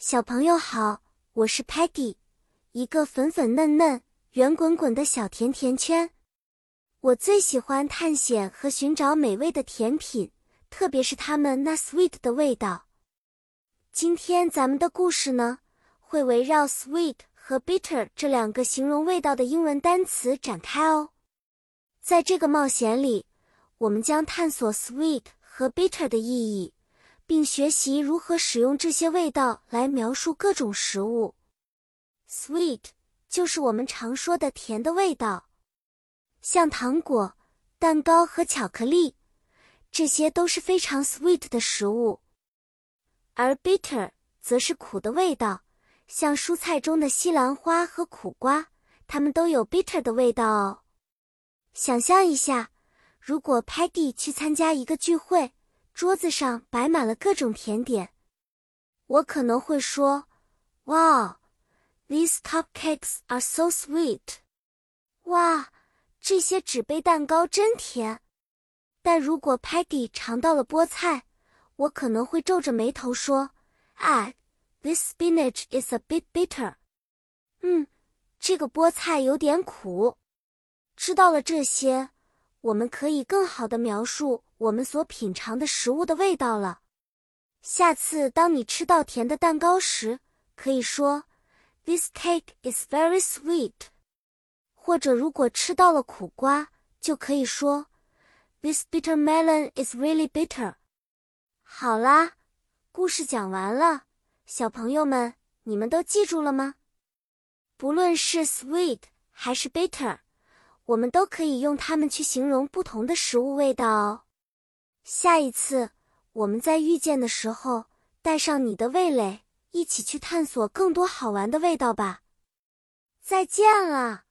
小朋友好，我是 Patty，一个粉粉嫩嫩、圆滚滚的小甜甜圈。我最喜欢探险和寻找美味的甜品，特别是它们那 sweet 的味道。今天咱们的故事呢，会围绕 sweet 和 bitter 这两个形容味道的英文单词展开哦。在这个冒险里，我们将探索 sweet 和 bitter 的意义。并学习如何使用这些味道来描述各种食物。Sweet 就是我们常说的甜的味道，像糖果、蛋糕和巧克力，这些都是非常 sweet 的食物。而 bitter 则是苦的味道，像蔬菜中的西兰花和苦瓜，它们都有 bitter 的味道哦。想象一下，如果 Patty 去参加一个聚会。桌子上摆满了各种甜点，我可能会说：“Wow, these cupcakes are so sweet！” 哇，这些纸杯蛋糕真甜。但如果 Peggy 尝到了菠菜，我可能会皱着眉头说：“哎，this spinach is a bit bitter。”嗯，这个菠菜有点苦。知道了这些。我们可以更好的描述我们所品尝的食物的味道了。下次当你吃到甜的蛋糕时，可以说 "This cake is very sweet"，或者如果吃到了苦瓜，就可以说 "This bitter melon is really bitter"。好啦，故事讲完了，小朋友们，你们都记住了吗？不论是 sweet 还是 bitter。我们都可以用它们去形容不同的食物味道哦。下一次我们在遇见的时候，带上你的味蕾，一起去探索更多好玩的味道吧。再见了。